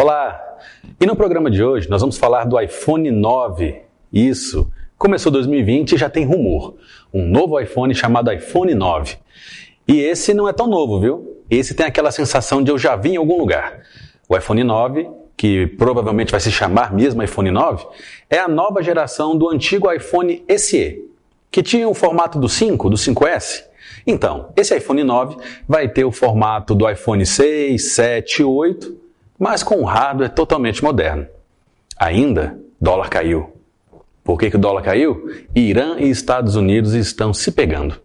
Olá! E no programa de hoje nós vamos falar do iPhone 9. Isso! Começou 2020 e já tem rumor. Um novo iPhone chamado iPhone 9. E esse não é tão novo, viu? Esse tem aquela sensação de eu já vi em algum lugar. O iPhone 9, que provavelmente vai se chamar mesmo iPhone 9, é a nova geração do antigo iPhone SE, que tinha o formato do 5, do 5S. Então, esse iPhone 9 vai ter o formato do iPhone 6, 7 e 8 mas com um hardware totalmente moderno. Ainda, dólar caiu. Por que, que o dólar caiu? Irã e Estados Unidos estão se pegando.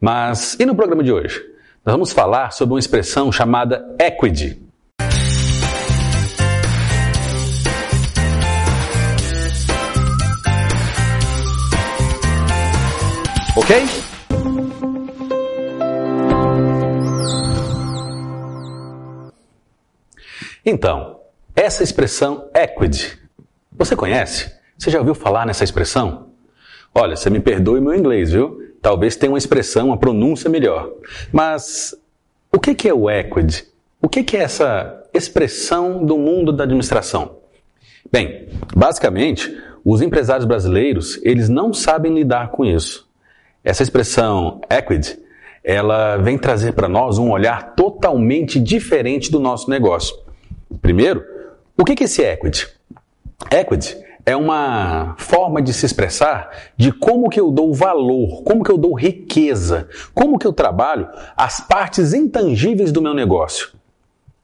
Mas e no programa de hoje? Nós vamos falar sobre uma expressão chamada equity. Ok? Então, essa expressão equity, você conhece? Você já ouviu falar nessa expressão? Olha, você me perdoe meu inglês, viu? Talvez tenha uma expressão, uma pronúncia melhor. Mas o que é o equity? O que é essa expressão do mundo da administração? Bem, basicamente, os empresários brasileiros, eles não sabem lidar com isso. Essa expressão equity, ela vem trazer para nós um olhar totalmente diferente do nosso negócio. Primeiro, o que é esse equity? Equity é uma forma de se expressar de como que eu dou valor, como que eu dou riqueza, como que eu trabalho as partes intangíveis do meu negócio.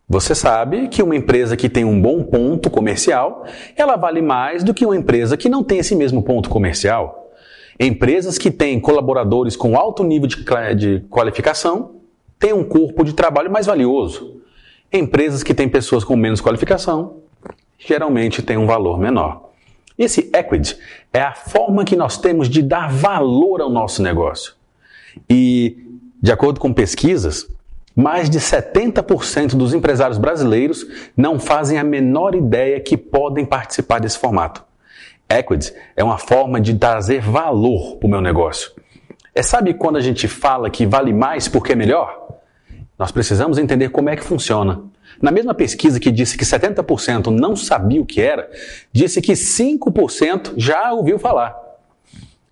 Você sabe que uma empresa que tem um bom ponto comercial, ela vale mais do que uma empresa que não tem esse mesmo ponto comercial. Empresas que têm colaboradores com alto nível de qualificação têm um corpo de trabalho mais valioso. Empresas que têm pessoas com menos qualificação geralmente têm um valor menor. Esse equity é a forma que nós temos de dar valor ao nosso negócio. E, de acordo com pesquisas, mais de 70% dos empresários brasileiros não fazem a menor ideia que podem participar desse formato. Equity é uma forma de trazer valor para o meu negócio. É sabe quando a gente fala que vale mais porque é melhor? Nós precisamos entender como é que funciona. Na mesma pesquisa que disse que 70% não sabia o que era, disse que 5% já ouviu falar.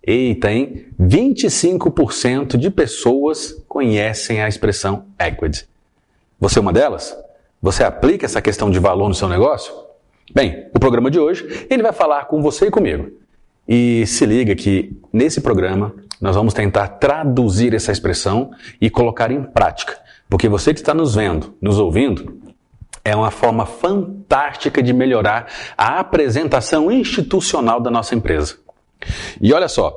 Eita, hein? 25% de pessoas conhecem a expressão equity. Você é uma delas? Você aplica essa questão de valor no seu negócio? Bem, o programa de hoje, ele vai falar com você e comigo. E se liga que nesse programa nós vamos tentar traduzir essa expressão e colocar em prática porque você que está nos vendo, nos ouvindo, é uma forma fantástica de melhorar a apresentação institucional da nossa empresa. E olha só,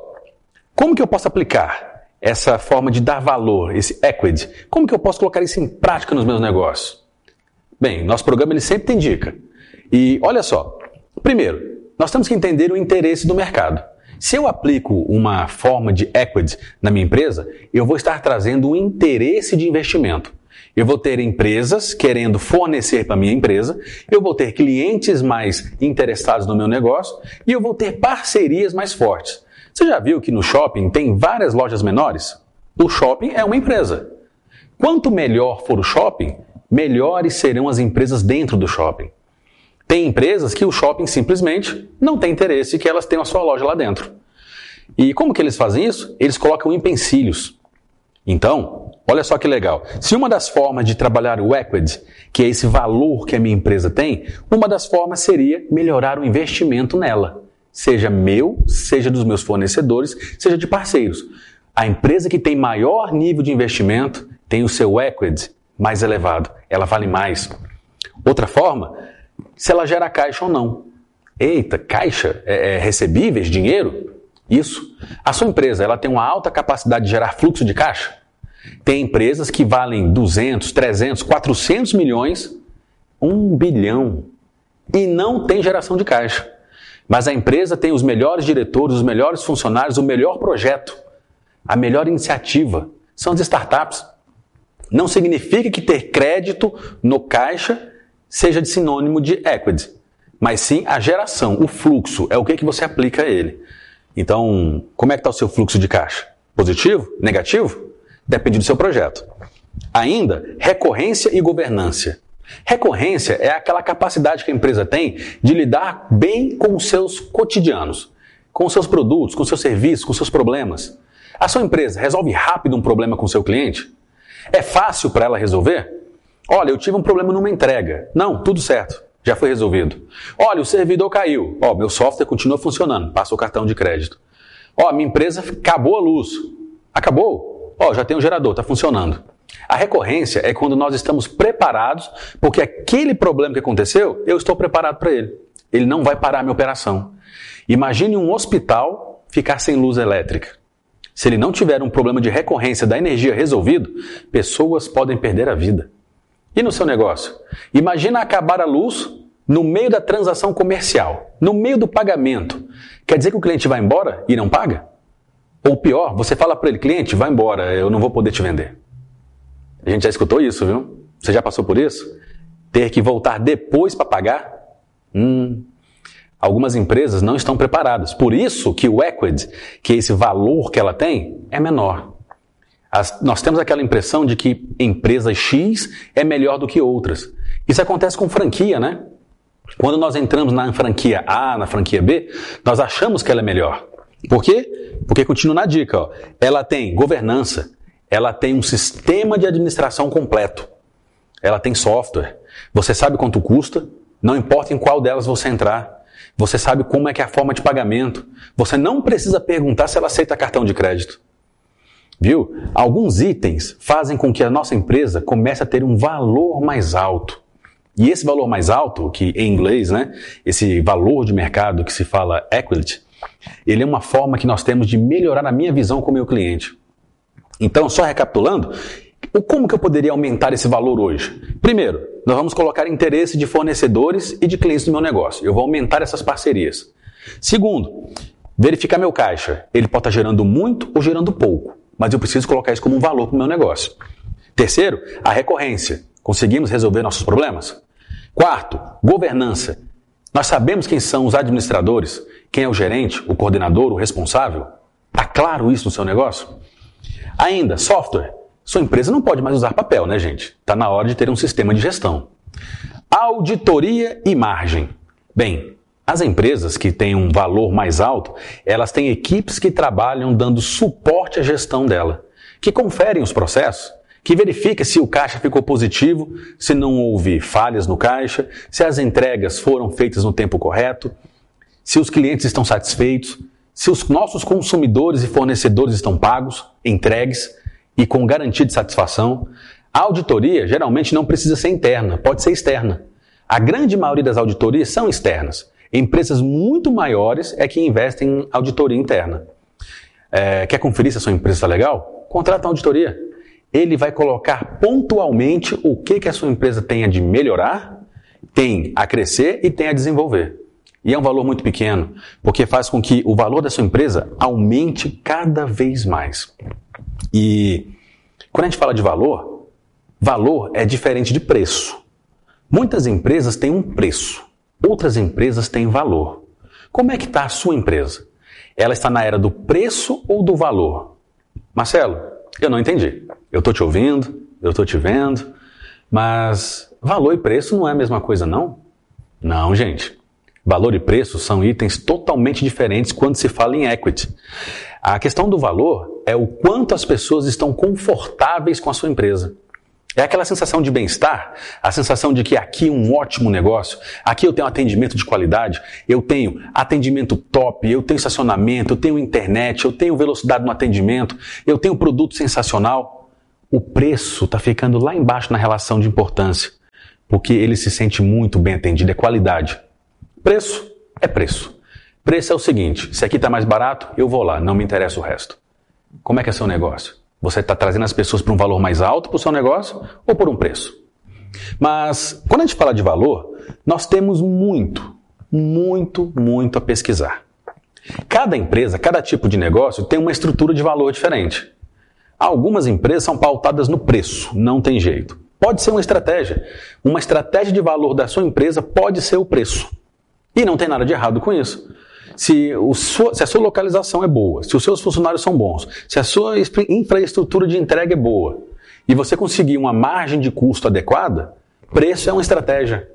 como que eu posso aplicar essa forma de dar valor, esse equity? Como que eu posso colocar isso em prática nos meus negócios? Bem, nosso programa ele sempre tem dica. E olha só, primeiro, nós temos que entender o interesse do mercado. Se eu aplico uma forma de equity na minha empresa, eu vou estar trazendo um interesse de investimento. Eu vou ter empresas querendo fornecer para minha empresa, eu vou ter clientes mais interessados no meu negócio e eu vou ter parcerias mais fortes. Você já viu que no shopping tem várias lojas menores? O shopping é uma empresa. Quanto melhor for o shopping, melhores serão as empresas dentro do shopping. Tem empresas que o shopping simplesmente não tem interesse que elas tenham a sua loja lá dentro. E como que eles fazem isso? Eles colocam empecilhos. Então, olha só que legal. Se uma das formas de trabalhar o equity, que é esse valor que a minha empresa tem, uma das formas seria melhorar o investimento nela. Seja meu, seja dos meus fornecedores, seja de parceiros. A empresa que tem maior nível de investimento tem o seu equity mais elevado. Ela vale mais. Outra forma se ela gera caixa ou não. Eita, caixa? É, é, recebíveis, dinheiro? Isso. A sua empresa, ela tem uma alta capacidade de gerar fluxo de caixa? Tem empresas que valem 200, 300, 400 milhões, 1 bilhão, e não tem geração de caixa. Mas a empresa tem os melhores diretores, os melhores funcionários, o melhor projeto, a melhor iniciativa. São as startups. Não significa que ter crédito no caixa seja de sinônimo de equity, mas sim a geração, o fluxo, é o que, que você aplica a ele. Então, como é que está o seu fluxo de caixa? Positivo? Negativo? Depende do seu projeto. Ainda, recorrência e governança. Recorrência é aquela capacidade que a empresa tem de lidar bem com os seus cotidianos, com os seus produtos, com os seus serviços, com os seus problemas. A sua empresa resolve rápido um problema com o seu cliente? É fácil para ela resolver? Olha, eu tive um problema numa entrega. Não, tudo certo. Já foi resolvido. Olha, o servidor caiu. Ó, meu software continua funcionando. Passa o cartão de crédito. Ó, minha empresa acabou a luz. Acabou? Ó, já tem o gerador, está funcionando. A recorrência é quando nós estamos preparados, porque aquele problema que aconteceu, eu estou preparado para ele. Ele não vai parar a minha operação. Imagine um hospital ficar sem luz elétrica. Se ele não tiver um problema de recorrência da energia resolvido, pessoas podem perder a vida. E no seu negócio? Imagina acabar a luz no meio da transação comercial, no meio do pagamento. Quer dizer que o cliente vai embora e não paga? Ou pior, você fala para ele, cliente, vai embora, eu não vou poder te vender. A gente já escutou isso, viu? Você já passou por isso? Ter que voltar depois para pagar? Hum. Algumas empresas não estão preparadas. Por isso que o equity, que é esse valor que ela tem, é menor. As, nós temos aquela impressão de que empresa X é melhor do que outras. Isso acontece com franquia, né? Quando nós entramos na franquia A, na franquia B, nós achamos que ela é melhor. Por quê? Porque continua na dica, ó. Ela tem governança, ela tem um sistema de administração completo. Ela tem software. Você sabe quanto custa, não importa em qual delas você entrar. Você sabe como é que é a forma de pagamento. Você não precisa perguntar se ela aceita cartão de crédito. Viu? Alguns itens fazem com que a nossa empresa comece a ter um valor mais alto. E esse valor mais alto, que em inglês, né, esse valor de mercado que se fala equity, ele é uma forma que nós temos de melhorar a minha visão com o meu cliente. Então, só recapitulando, como que eu poderia aumentar esse valor hoje? Primeiro, nós vamos colocar interesse de fornecedores e de clientes do meu negócio. Eu vou aumentar essas parcerias. Segundo, verificar meu caixa. Ele pode estar gerando muito ou gerando pouco, mas eu preciso colocar isso como um valor para o meu negócio. Terceiro, a recorrência. Conseguimos resolver nossos problemas? Quarto, governança. Nós sabemos quem são os administradores, quem é o gerente, o coordenador, o responsável? Está claro isso no seu negócio? Ainda, software. Sua empresa não pode mais usar papel, né, gente? Está na hora de ter um sistema de gestão. Auditoria e margem. Bem, as empresas que têm um valor mais alto, elas têm equipes que trabalham dando suporte à gestão dela, que conferem os processos, que verifica se o caixa ficou positivo, se não houve falhas no caixa, se as entregas foram feitas no tempo correto, se os clientes estão satisfeitos, se os nossos consumidores e fornecedores estão pagos, entregues e com garantia de satisfação. A auditoria geralmente não precisa ser interna, pode ser externa. A grande maioria das auditorias são externas. Empresas muito maiores é que investem em auditoria interna. É, quer conferir se a sua empresa está legal? Contrata uma auditoria. Ele vai colocar pontualmente o que, que a sua empresa tem a de melhorar, tem a crescer e tem a desenvolver. E é um valor muito pequeno, porque faz com que o valor da sua empresa aumente cada vez mais. E quando a gente fala de valor, valor é diferente de preço. Muitas empresas têm um preço, outras empresas têm valor. Como é que está a sua empresa? Ela está na era do preço ou do valor? Marcelo, eu não entendi. Eu estou te ouvindo, eu estou te vendo, mas valor e preço não é a mesma coisa, não? Não, gente. Valor e preço são itens totalmente diferentes quando se fala em equity. A questão do valor é o quanto as pessoas estão confortáveis com a sua empresa. É aquela sensação de bem-estar, a sensação de que aqui é um ótimo negócio, aqui eu tenho atendimento de qualidade, eu tenho atendimento top, eu tenho estacionamento, eu tenho internet, eu tenho velocidade no atendimento, eu tenho produto sensacional. O preço está ficando lá embaixo na relação de importância, porque ele se sente muito bem atendido, é qualidade. Preço é preço. Preço é o seguinte: se aqui está mais barato, eu vou lá, não me interessa o resto. Como é que é seu negócio? Você está trazendo as pessoas para um valor mais alto para o seu negócio ou por um preço? Mas quando a gente fala de valor, nós temos muito, muito, muito a pesquisar. Cada empresa, cada tipo de negócio tem uma estrutura de valor diferente. Algumas empresas são pautadas no preço, não tem jeito. Pode ser uma estratégia. Uma estratégia de valor da sua empresa pode ser o preço. E não tem nada de errado com isso. Se, sua, se, a sua localização é boa, se os seus funcionários são bons, se a sua infraestrutura de entrega é boa, e você conseguir uma margem de custo adequada, Preço é uma estratégia.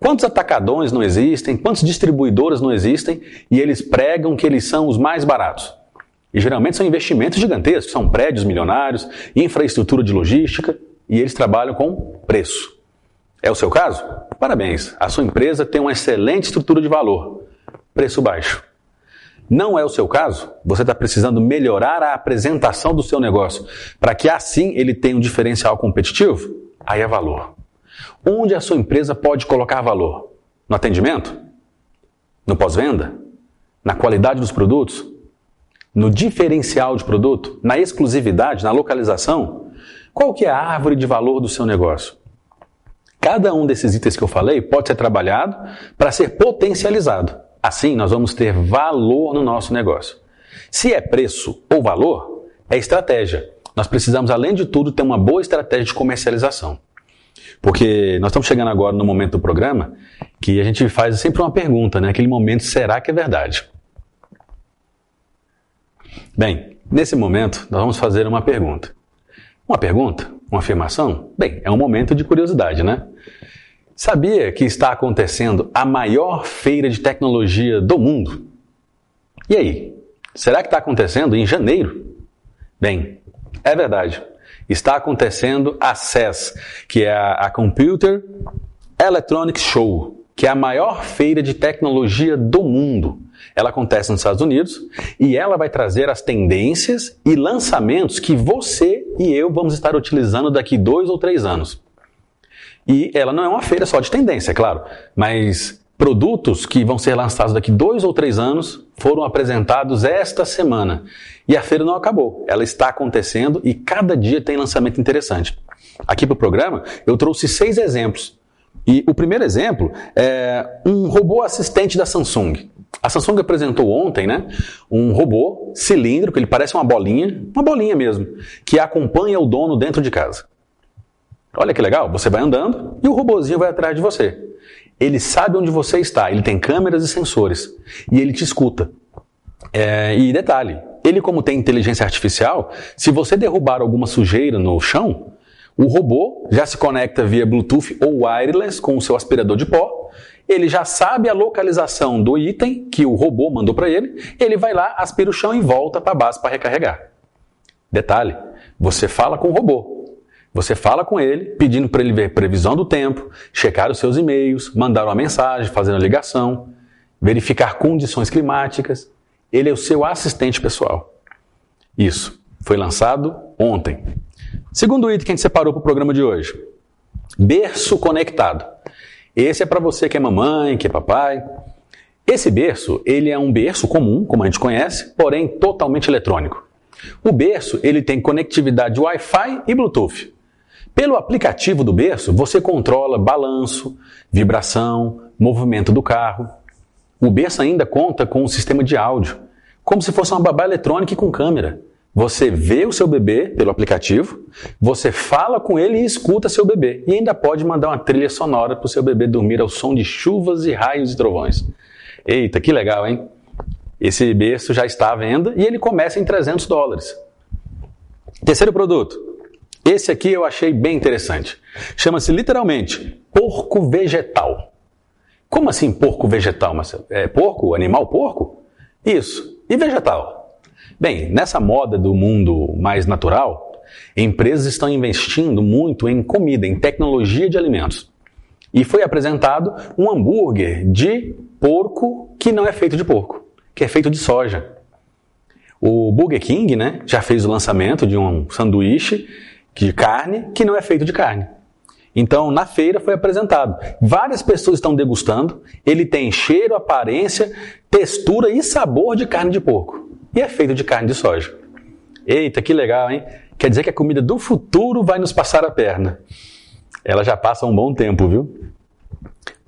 Quantos atacadões não existem? Quantos distribuidores não existem? E eles pregam que eles são os mais baratos. E geralmente são investimentos gigantescos, são prédios milionários, infraestrutura de logística, e eles trabalham com preço. É o seu caso? Parabéns, a sua empresa tem uma excelente estrutura de valor, preço baixo. Não é o seu caso? Você está precisando melhorar a apresentação do seu negócio para que assim ele tenha um diferencial competitivo? Aí é valor. Onde a sua empresa pode colocar valor? No atendimento? No pós-venda? Na qualidade dos produtos? No diferencial de produto? Na exclusividade? Na localização? Qual que é a árvore de valor do seu negócio? Cada um desses itens que eu falei pode ser trabalhado para ser potencializado. Assim, nós vamos ter valor no nosso negócio. Se é preço ou valor, é estratégia. Nós precisamos, além de tudo, ter uma boa estratégia de comercialização. Porque nós estamos chegando agora no momento do programa que a gente faz sempre uma pergunta, né? Aquele momento, será que é verdade? Bem, nesse momento nós vamos fazer uma pergunta. Uma pergunta? Uma afirmação? Bem, é um momento de curiosidade, né? Sabia que está acontecendo a maior feira de tecnologia do mundo? E aí? Será que está acontecendo em janeiro? Bem, é verdade está acontecendo a CES, que é a, Computer Electronics Show, que é a maior feira de tecnologia do mundo. Ela acontece nos Estados Unidos e ela vai trazer as tendências e lançamentos que você e eu vamos estar utilizando daqui dois ou três anos. E ela não é uma feira só de tendência, é claro, mas produtos que vão ser lançados daqui dois ou três anos foram apresentados esta semana. E a feira não acabou, ela está acontecendo e cada dia tem lançamento interessante. Aqui para o programa eu trouxe seis exemplos. E o primeiro exemplo é um robô assistente da Samsung. A Samsung apresentou ontem, né, um robô cilíndrico, ele parece uma bolinha, uma bolinha mesmo, que acompanha o dono dentro de casa. Olha que legal, você vai andando e o robozinho vai atrás de você. Ele sabe onde você está, ele tem câmeras e sensores e ele te escuta. É, e detalhe, ele como tem inteligência artificial, se você derrubar alguma sujeira no chão, o robô já se conecta via Bluetooth ou wireless com o seu aspirador de pó. Ele já sabe a localização do item que o robô mandou para ele. Ele vai lá, aspira o chão e volta para a base para recarregar. Detalhe: você fala com o robô. Você fala com ele, pedindo para ele ver previsão do tempo, checar os seus e-mails, mandar uma mensagem, fazer uma ligação, verificar condições climáticas. Ele é o seu assistente pessoal. Isso foi lançado ontem. Segundo item que a gente separou para o programa de hoje: berço conectado. Esse é para você que é mamãe, que é papai. Esse berço, ele é um berço comum, como a gente conhece, porém totalmente eletrônico. O berço, ele tem conectividade Wi-Fi e Bluetooth. Pelo aplicativo do berço, você controla balanço, vibração, movimento do carro. O berço ainda conta com um sistema de áudio, como se fosse uma babá eletrônica com câmera. Você vê o seu bebê pelo aplicativo, você fala com ele e escuta seu bebê. E ainda pode mandar uma trilha sonora para o seu bebê dormir ao som de chuvas e raios e trovões. Eita, que legal, hein? Esse berço já está à venda e ele começa em 300 dólares. Terceiro produto, esse aqui eu achei bem interessante. Chama-se literalmente porco vegetal. Como assim porco vegetal, Marcelo? É porco, animal porco? Isso. E vegetal? Bem, nessa moda do mundo mais natural, empresas estão investindo muito em comida, em tecnologia de alimentos. E foi apresentado um hambúrguer de porco que não é feito de porco, que é feito de soja. O Burger King né, já fez o lançamento de um sanduíche de carne que não é feito de carne. Então, na feira foi apresentado. Várias pessoas estão degustando. Ele tem cheiro, aparência, textura e sabor de carne de porco. E é feito de carne de soja. Eita, que legal, hein? Quer dizer que a comida do futuro vai nos passar a perna. Ela já passa um bom tempo, viu?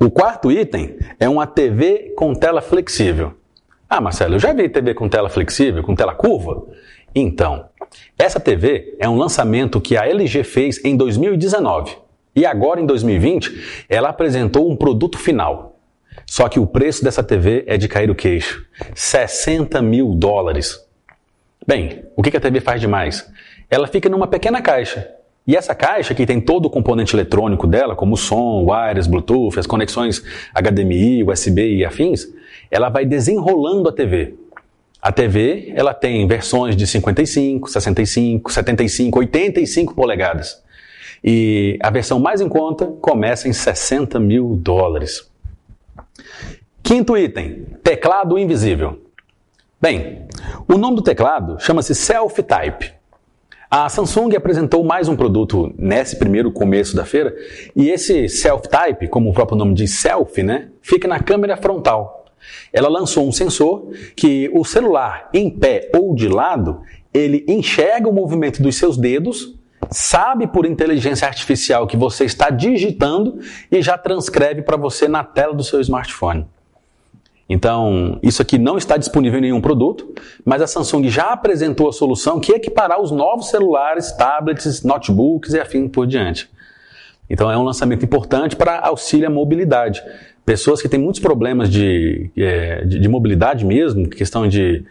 O quarto item é uma TV com tela flexível. Ah, Marcelo, eu já vi TV com tela flexível, com tela curva? Então, essa TV é um lançamento que a LG fez em 2019 e agora em 2020 ela apresentou um produto final. Só que o preço dessa TV é de cair o queixo: 60 mil dólares. Bem, o que a TV faz demais? Ela fica numa pequena caixa E essa caixa que tem todo o componente eletrônico dela, como o som, wireless, Bluetooth, as conexões HDMI, USB e afins, ela vai desenrolando a TV. A TV, ela tem versões de 55, 65, 75, 85 polegadas. E a versão mais em conta começa em 60 mil dólares. Quinto item, teclado invisível. Bem, o nome do teclado chama-se Self Type. A Samsung apresentou mais um produto nesse primeiro começo da feira, e esse Self Type, como o próprio nome diz, selfie, né, fica na câmera frontal. Ela lançou um sensor que o celular em pé ou de lado, ele enxerga o movimento dos seus dedos, sabe por inteligência artificial que você está digitando e já transcreve para você na tela do seu smartphone. Então, isso aqui não está disponível em nenhum produto, mas a Samsung já apresentou a solução que equipará os novos celulares, tablets, notebooks e afim por diante. Então, é um lançamento importante para auxílio à mobilidade. Pessoas que têm muitos problemas de, é, de, de mobilidade mesmo, questão de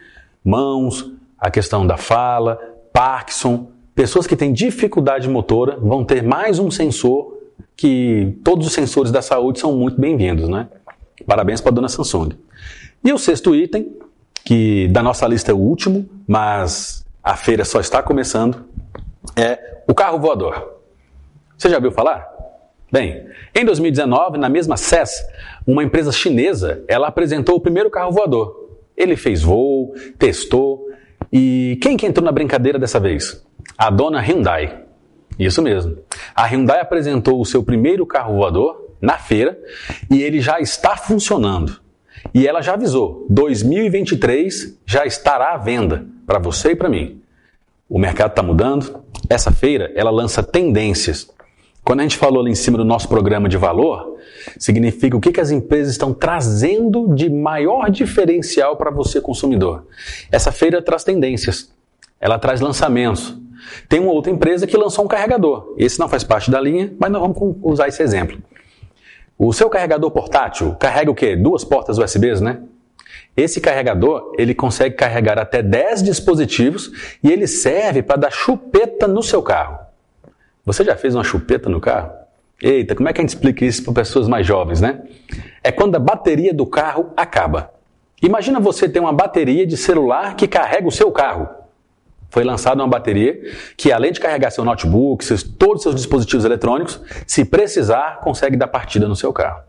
mãos, a questão da fala, Parkinson, pessoas que têm dificuldade motora vão ter mais um sensor que todos os sensores da saúde são muito bem-vindos, né? Parabéns para a dona Samsung. E o sexto item, que da nossa lista é o último, mas a feira só está começando, é o carro voador. Você já ouviu falar? Bem, em 2019, na mesma CES, uma empresa chinesa, ela apresentou o primeiro carro voador. Ele fez voo, testou, e quem que entrou na brincadeira dessa vez? A dona Hyundai. Isso mesmo. A Hyundai apresentou o seu primeiro carro voador na feira e ele já está funcionando. E ela já avisou: 2023 já estará à venda para você e para mim. O mercado está mudando. Essa feira ela lança tendências. Quando a gente falou ali em cima do nosso programa de valor, significa o que, que as empresas estão trazendo de maior diferencial para você, consumidor. Essa feira traz tendências, ela traz lançamentos. Tem uma outra empresa que lançou um carregador. Esse não faz parte da linha, mas nós vamos usar esse exemplo. O seu carregador portátil carrega o quê? Duas portas USBs, né? Esse carregador, ele consegue carregar até 10 dispositivos e ele serve para dar chupeta no seu carro. Você já fez uma chupeta no carro? Eita, como é que a gente explica isso para pessoas mais jovens, né? É quando a bateria do carro acaba. Imagina você ter uma bateria de celular que carrega o seu carro. Foi lançada uma bateria que, além de carregar seu notebook, seus, todos os seus dispositivos eletrônicos, se precisar, consegue dar partida no seu carro.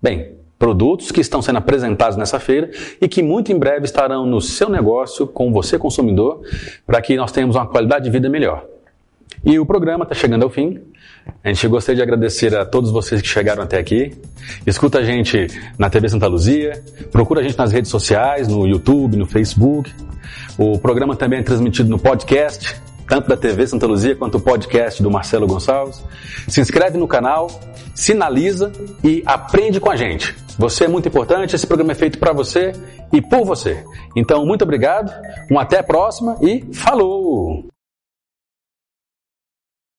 Bem, produtos que estão sendo apresentados nessa feira e que muito em breve estarão no seu negócio com você, consumidor, para que nós tenhamos uma qualidade de vida melhor. E o programa está chegando ao fim. A gente gostaria de agradecer a todos vocês que chegaram até aqui. Escuta a gente na TV Santa Luzia, procura a gente nas redes sociais, no YouTube, no Facebook. O programa também é transmitido no podcast, tanto da TV Santa Luzia quanto o podcast do Marcelo Gonçalves. Se inscreve no canal, sinaliza e aprende com a gente. Você é muito importante, esse programa é feito para você e por você. Então, muito obrigado, um até a próxima e falou!